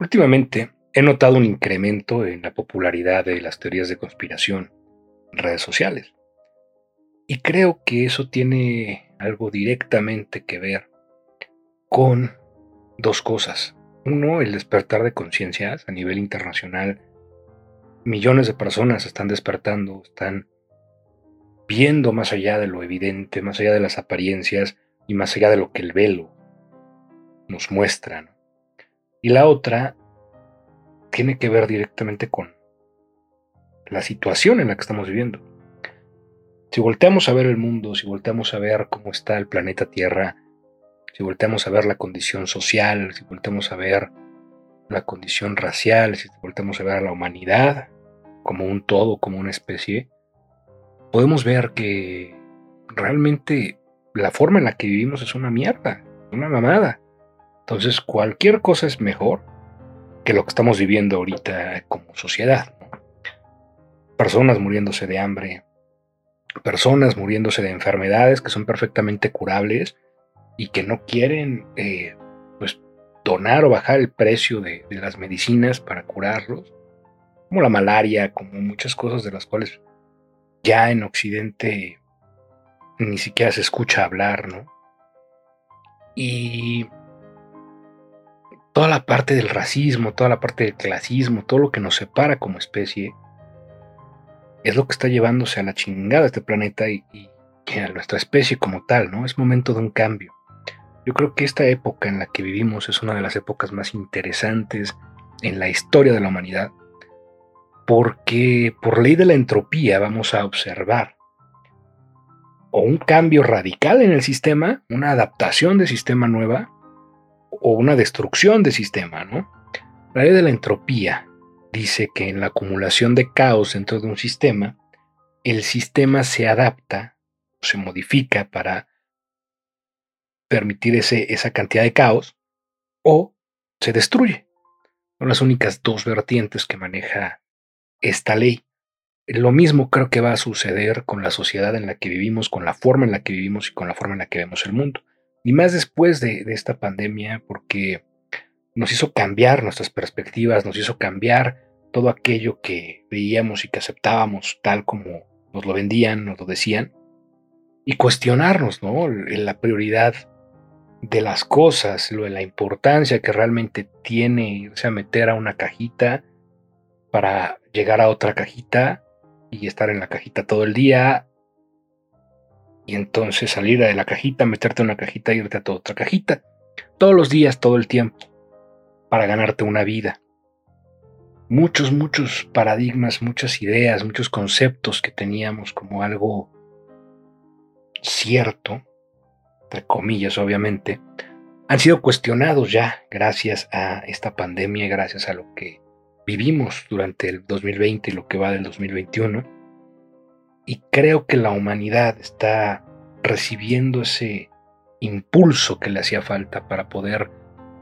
Últimamente he notado un incremento en la popularidad de las teorías de conspiración en redes sociales. Y creo que eso tiene algo directamente que ver con dos cosas. Uno, el despertar de conciencias a nivel internacional. Millones de personas están despertando, están viendo más allá de lo evidente, más allá de las apariencias y más allá de lo que el velo nos muestra. Y la otra tiene que ver directamente con la situación en la que estamos viviendo. Si volteamos a ver el mundo, si volteamos a ver cómo está el planeta Tierra, si volteamos a ver la condición social, si volteamos a ver la condición racial, si volteamos a ver a la humanidad como un todo, como una especie, podemos ver que realmente la forma en la que vivimos es una mierda, una mamada. Entonces cualquier cosa es mejor que lo que estamos viviendo ahorita como sociedad. Personas muriéndose de hambre, personas muriéndose de enfermedades que son perfectamente curables y que no quieren eh, pues, donar o bajar el precio de, de, las medicinas para curarlos, como la malaria, como muchas cosas de las cuales ya en Occidente ni siquiera se escucha hablar, ¿no? Y toda la parte del racismo, toda la parte del clasismo, todo lo que nos separa como especie, es lo que está llevándose a la chingada este planeta y, a nuestra especie como tal, ¿no? Es momento de un cambio. Yo creo que esta época en la que vivimos es una de las épocas más interesantes en la historia de la humanidad, porque por ley de la entropía vamos a observar o un cambio radical en el sistema, una adaptación de sistema nueva, o una destrucción de sistema, ¿no? La ley de la entropía dice que en la acumulación de caos dentro de un sistema, el sistema se adapta, se modifica para permitir ese, esa cantidad de caos, o se destruye. Son las únicas dos vertientes que maneja esta ley. Lo mismo creo que va a suceder con la sociedad en la que vivimos, con la forma en la que vivimos y con la forma en la que vemos el mundo. Y más después de, esta pandemia, porque nos hizo cambiar nuestras perspectivas, nos hizo cambiar todo aquello que veíamos y que aceptábamos tal como nos lo vendían, nos lo decían, y cuestionarnos, ¿no? La prioridad de las cosas, lo de la importancia que realmente tiene irse a meter a una cajita para llegar a otra cajita y estar en la cajita todo el día y entonces salir de la cajita, meterte en una cajita y irte a otra cajita, todos los días, todo el tiempo para ganarte una vida. Muchos, muchos paradigmas, muchas ideas, muchos conceptos que teníamos como algo cierto, entre comillas obviamente, han sido cuestionados ya gracias a esta pandemia, gracias a lo que vivimos durante el 2020 y lo que va del 2021. Y creo que la humanidad está recibiendo ese impulso que le hacía falta para poder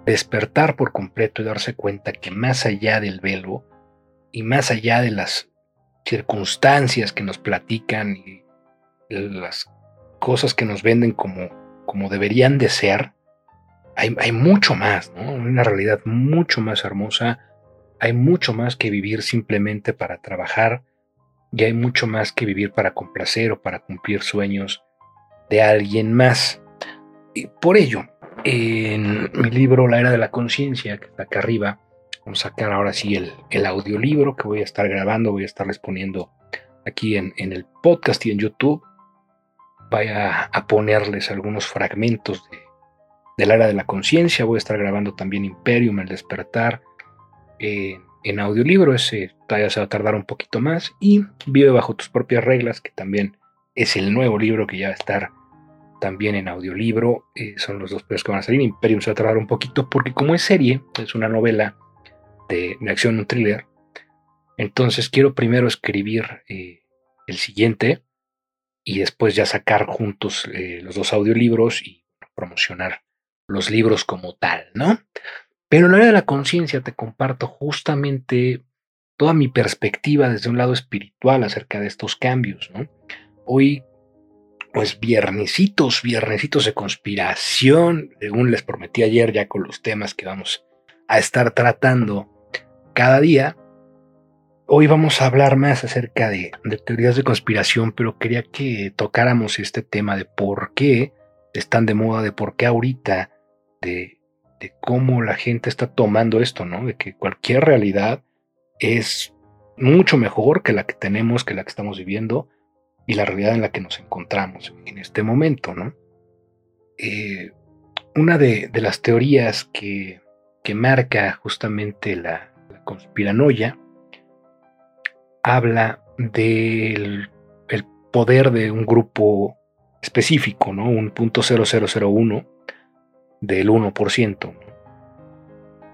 despertar por completo y darse cuenta que más allá del velo y más allá de las circunstancias que nos platican y las cosas que nos venden como, como deberían de ser, hay, hay mucho más, ¿no? Una realidad mucho más hermosa, hay mucho más que vivir simplemente para trabajar y hay mucho más que vivir para complacer o para cumplir sueños de alguien más. Y por ello, en mi libro La Era de la Conciencia, que está acá arriba, vamos a sacar ahora sí el, el, audiolibro que voy a estar grabando, voy a estar poniendo aquí en, en el podcast y en YouTube. Vaya a ponerles algunos fragmentos de, del Era de la Conciencia, voy a estar grabando también Imperium, El Despertar, eh, en audiolibro, ese todavía se va a tardar un poquito más, y Vive bajo tus propias reglas, que también es el nuevo libro que ya va a estar también en audiolibro. Eh, son los dos primeros que van a salir. Imperium se va a tardar un poquito porque como es serie, es una novela de, acción, un thriller. Entonces quiero primero escribir eh, el siguiente y después ya sacar juntos eh, los dos audiolibros y promocionar los libros como tal, ¿no? Pero en la área de la conciencia te comparto justamente toda mi perspectiva desde un lado espiritual acerca de estos cambios, ¿no? Hoy pues viernesitos, viernesitos de conspiración, según les prometí ayer ya con los temas que vamos a estar tratando cada día. Hoy vamos a hablar más acerca de, teorías de conspiración, pero quería que tocáramos este tema de por qué están de moda, de por qué ahorita, de, de cómo la gente está tomando esto, ¿no? De que cualquier realidad es mucho mejor que la que tenemos, que la que estamos viviendo y la realidad en la que nos encontramos en este momento, ¿no? Eh, una de, las teorías que, marca justamente la, conspiranoia habla del poder de un grupo específico, ¿no? Un punto 0001 del 1%,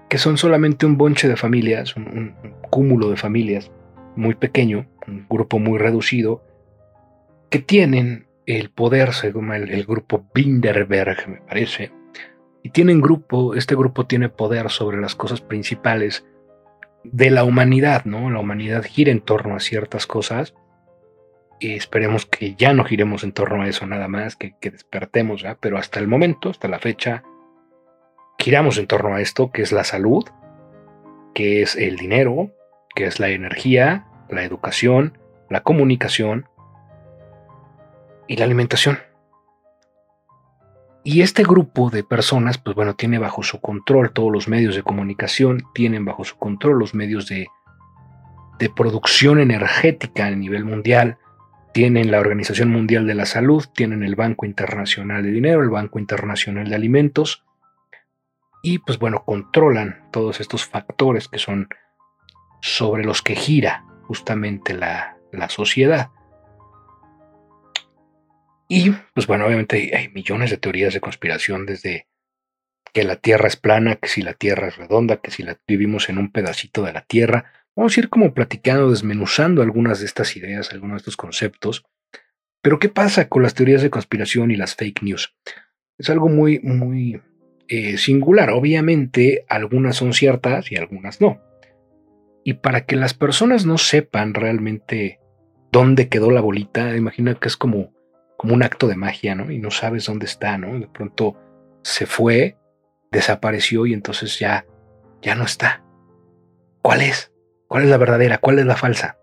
que son solamente un bonche de familias, un, cúmulo de familias muy pequeño, un grupo muy reducido, que tienen el poder, según el, el grupo Binderberg, me parece, y tienen grupo, este grupo tiene poder sobre las cosas principales de la humanidad, ¿no? La humanidad gira en torno a ciertas cosas y esperemos que ya no giremos en torno a eso nada más, que, despertemos, ¿ya? pero hasta el momento, hasta la fecha, giramos en torno a esto, que es la salud, que es el dinero, que es la energía, la educación, la comunicación y la alimentación. Y este grupo de personas, pues bueno, tiene bajo su control todos los medios de comunicación, tienen bajo su control los medios de, de producción energética a nivel mundial, tienen la Organización Mundial de la Salud, tienen el Banco Internacional de Dinero, el Banco Internacional de Alimentos, y pues bueno, controlan todos estos factores que son sobre los que gira justamente la, la sociedad. Y pues bueno, obviamente hay, millones de teorías de conspiración desde que la Tierra es plana, que si la Tierra es redonda, que si la vivimos en un pedacito de la Tierra. Vamos a ir como platicando, desmenuzando algunas de estas ideas, algunos de estos conceptos. Pero ¿qué pasa con las teorías de conspiración y las fake news? Es algo muy, muy eh, singular. Obviamente algunas son ciertas y algunas no. Y para que las personas no sepan realmente dónde quedó la bolita, imagina que es como como un acto de magia, ¿no? Y no sabes dónde está, ¿no? De pronto se fue, desapareció y entonces ya, ya no está. ¿Cuál es? ¿Cuál es la verdadera? ¿Cuál es la falsa?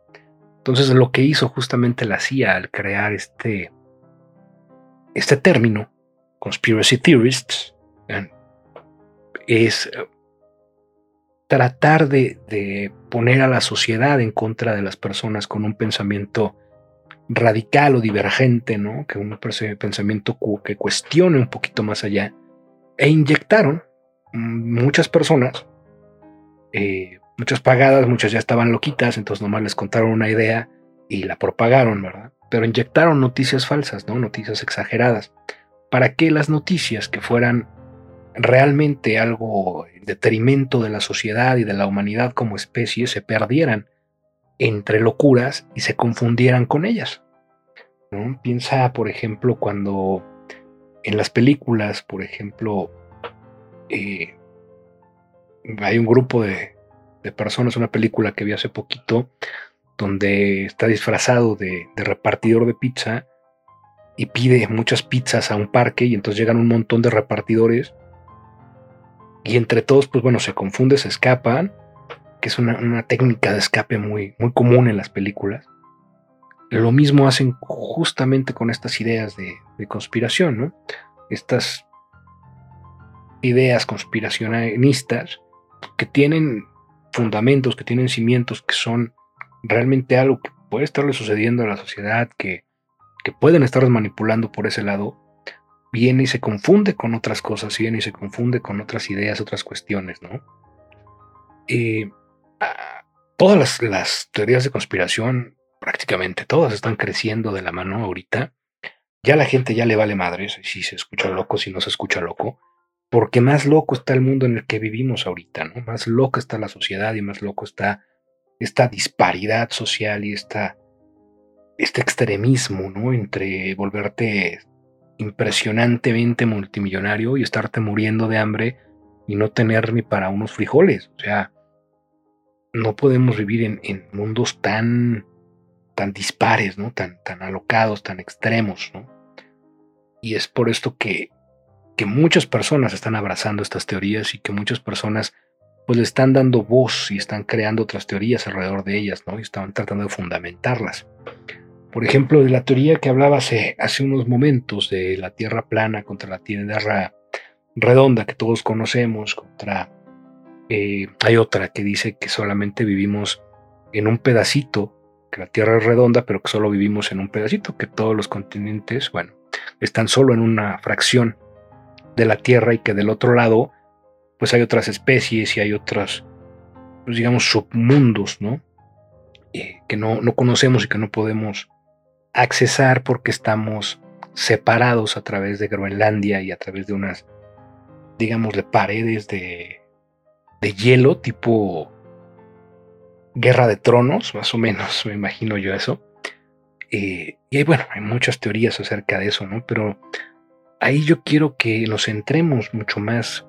Entonces lo que hizo justamente la CIA al crear este, este término, conspiracy theorists, es eh, tratar de, de, poner a la sociedad en contra de las personas con un pensamiento radical o divergente, ¿no? Que un pensamiento que cuestione un poquito más allá. E inyectaron muchas personas, eh, muchas pagadas, muchas ya estaban loquitas, entonces nomás les contaron una idea y la propagaron, ¿verdad? Pero inyectaron noticias falsas, ¿no? Noticias exageradas, para que las noticias que fueran realmente algo en detrimento de la sociedad y de la humanidad como especie se perdieran entre locuras y se confundieran con ellas. Piensa, por ejemplo, cuando en las películas, por ejemplo, eh, hay un grupo de, personas, una película que vi hace poquito, donde está disfrazado de, de, repartidor de pizza y pide muchas pizzas a un parque y entonces llegan un montón de repartidores y entre todos, pues bueno, se confunde, se escapan que es una, técnica de escape muy, muy común en las películas. Lo mismo hacen justamente con estas ideas de, conspiración, ¿no? Estas ideas conspiracionistas que tienen fundamentos, que tienen cimientos, que son realmente algo que puede estarle sucediendo a la sociedad, que, que pueden estar manipulando por ese lado, viene y se confunde con otras cosas, viene y se confunde con otras ideas, otras cuestiones, ¿no? Eh, todas las, teorías de conspiración, prácticamente todas están creciendo de la mano ahorita. Ya la gente ya le vale madre si se escucha loco, si no se escucha loco, porque más loco está el mundo en el que vivimos ahorita, ¿no? Más loca está la sociedad y más loco está esta disparidad social y esta, este extremismo, ¿no? Entre volverte impresionantemente multimillonario y estarte muriendo de hambre y no tener ni para unos frijoles. O sea, no podemos vivir en, mundos tan, tan dispares, ¿no? Tan, tan alocados, tan extremos, ¿no? Y es por esto que, que muchas personas están abrazando estas teorías y que muchas personas pues le están dando voz y están creando otras teorías alrededor de ellas, ¿no? Y están tratando de fundamentarlas. Por ejemplo, de la teoría que hablaba hace, unos momentos de la Tierra plana contra la Tierra redonda que todos conocemos, contra... Eh, hay otra que dice que solamente vivimos en un pedacito, que la Tierra es redonda, pero que solo vivimos en un pedacito, que todos los continentes, bueno, están solo en una fracción de la Tierra y que del otro lado, pues hay otras especies y hay otros, pues digamos, submundos, ¿no? Eh, que no, no conocemos y que no podemos accesar porque estamos separados a través de Groenlandia y a través de unas, digamos, de paredes de, de hielo tipo Guerra de Tronos, más o menos, me imagino yo eso. Eh, y hay, bueno, hay muchas teorías acerca de eso, ¿no? Pero ahí yo quiero que nos centremos mucho más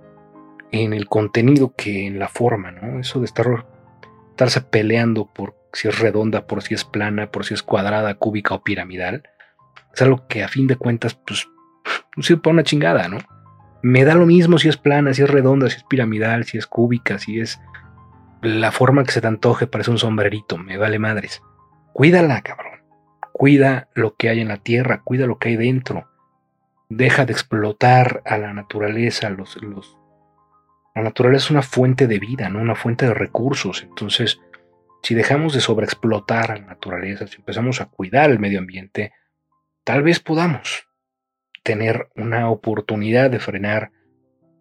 en el contenido que en la forma, ¿no? Eso de estar, estarse peleando por si es redonda, por si es plana, por si es cuadrada, cúbica o piramidal, es algo que a fin de cuentas, pues, no sirve para una chingada, ¿no? Me da lo mismo si es plana, si es redonda, si es piramidal, si es cúbica, si es la forma que se te antoje, parece un sombrerito, me vale madres. Cuídala, cabrón. Cuida lo que hay en la tierra, cuida lo que hay dentro. Deja de explotar a la naturaleza, los, los... La naturaleza es una fuente de vida, ¿no? Una fuente de recursos. Entonces, si dejamos de sobreexplotar a la naturaleza, si empezamos a cuidar el medio ambiente, tal vez podamos tener una oportunidad de frenar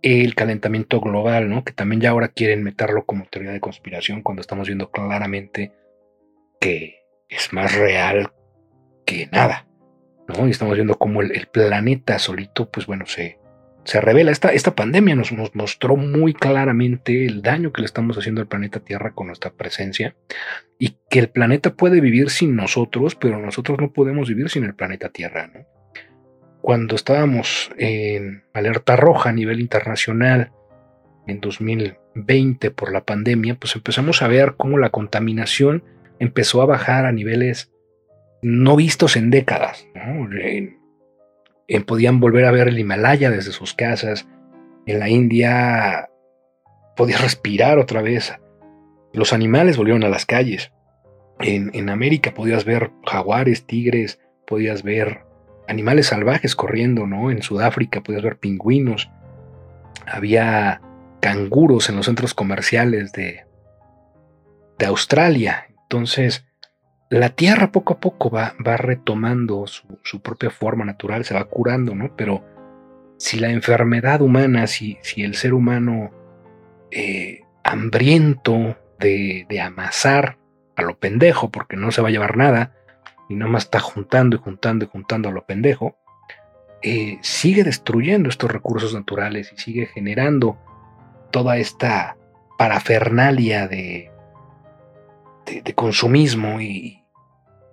el calentamiento global, ¿no? Que también ya ahora quieren meterlo como teoría de conspiración cuando estamos viendo claramente que es más real que nada, ¿no? Y estamos viendo cómo el, el planeta solito, pues bueno, se, se revela. Esta, esta pandemia nos, nos, mostró muy claramente el daño que le estamos haciendo al planeta Tierra con nuestra presencia y que el planeta puede vivir sin nosotros, pero nosotros no podemos vivir sin el planeta Tierra. Cuando estábamos en alerta roja a nivel internacional en 2020 por la pandemia, pues empezamos a ver cómo la contaminación empezó a bajar a niveles no vistos en décadas. ¿no? Eh, podían volver a ver el Himalaya desde sus casas. En la India podías respirar otra vez. Los animales volvieron a las calles. En, en América podías ver jaguares, tigres, podías ver animales salvajes corriendo, ¿no? En Sudáfrica podías ver pingüinos. Había canguros en los centros comerciales de, de Australia. Entonces, la tierra poco a poco va, va retomando su, propia forma natural, se va curando, ¿no? Pero si la enfermedad humana, si, si el ser humano eh, hambriento de, amasar a lo pendejo, porque no se va a llevar nada, y nada más está juntando y juntando y juntando a lo pendejo, eh, sigue destruyendo estos recursos naturales y sigue generando toda esta parafernalia de, de consumismo y,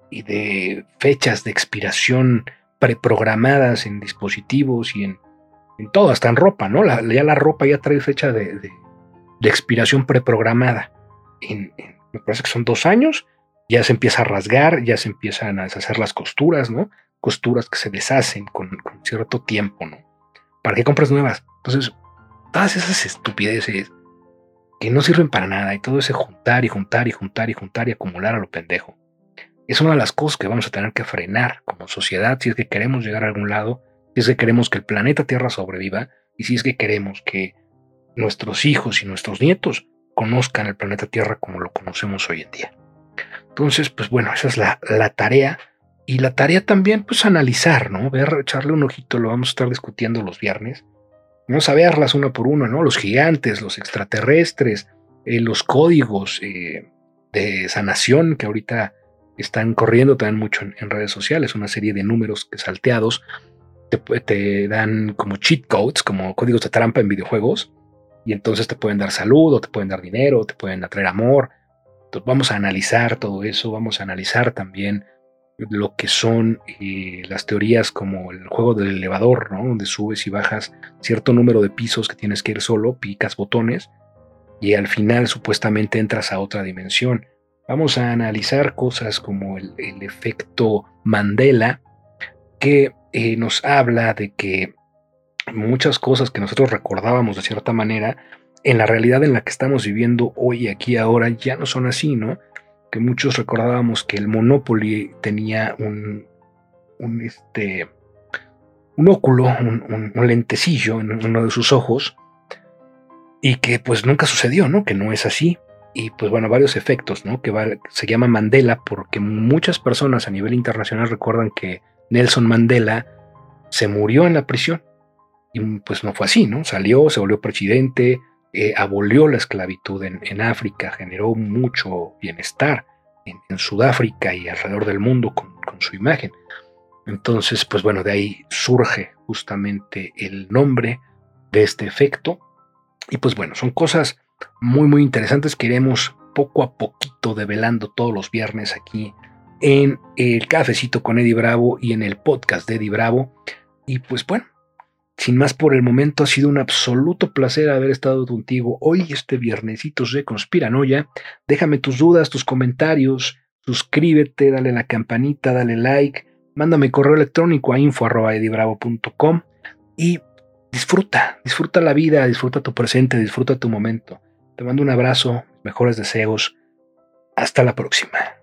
y de fechas de expiración preprogramadas en dispositivos y en, en todo, hasta en ropa, ¿no? La, ya la ropa ya trae fecha de, de, expiración preprogramada. En, me parece que son dos años, ya se empieza a rasgar, ya se empiezan a deshacer las costuras, ¿no? Costuras que se deshacen con, con cierto tiempo, ¿no? ¿Para qué compras nuevas? Entonces, todas esas estupideces que no sirven para nada y todo ese juntar y juntar y juntar y juntar y acumular a lo pendejo es una de las cosas que vamos a tener que frenar como sociedad si es que queremos llegar a algún lado, si es que queremos que el planeta Tierra sobreviva y si es que queremos que nuestros hijos y nuestros nietos conozcan el planeta Tierra como lo conocemos hoy en día. Entonces, pues bueno, esa es la, la tarea. Y la tarea también, pues analizar, ¿no? Ver, echarle un ojito, lo vamos a estar discutiendo los viernes. Vamos a verlas una por una, ¿no? Los gigantes, los extraterrestres, eh, los códigos eh, de sanación que ahorita están corriendo también mucho en, redes sociales, una serie de números que salteados te, dan como cheat codes, como códigos de trampa en videojuegos, y entonces te pueden dar salud, o te pueden dar dinero, te pueden atraer amor. Entonces vamos a analizar todo eso, vamos a analizar también lo que son eh, las teorías como el juego del elevador, ¿no? donde subes y bajas cierto número de pisos que tienes que ir solo, picas botones, y al final supuestamente entras a otra dimensión. Vamos a analizar cosas como el, efecto Mandela, que eh, nos habla de que muchas cosas que nosotros recordábamos de cierta manera en la realidad en la que estamos viviendo hoy, aquí, ahora, ya no son así, ¿no? Que muchos recordábamos que el Monopoly tenía un, un, este, un óculo, un, lentecillo en uno de sus ojos, y que pues nunca sucedió, ¿no? Que no es así. Y pues bueno, varios efectos, ¿no? Que se llama Mandela porque muchas personas a nivel internacional recuerdan que Nelson Mandela se murió en la prisión. Y pues no fue así, ¿no? Salió, se volvió presidente, eh, abolió la esclavitud en, África, generó mucho bienestar en, Sudáfrica y alrededor del mundo con, su imagen. Entonces, pues bueno, de ahí surge justamente el nombre de este efecto. Y pues bueno, son cosas muy, muy interesantes que iremos poco a poquito develando todos los viernes aquí en el cafecito con Eddie Bravo y en el podcast de Eddie Bravo. Y pues bueno, sin más por el momento, ha sido un absoluto placer haber estado contigo hoy, este viernesitos de Conspiranoia. Déjame tus dudas, tus comentarios, suscríbete, dale la campanita, dale like, mándame correo electrónico a info.edibravo.com y disfruta, disfruta la vida, disfruta tu presente, disfruta tu momento. Te mando un abrazo, mejores deseos. Hasta la próxima.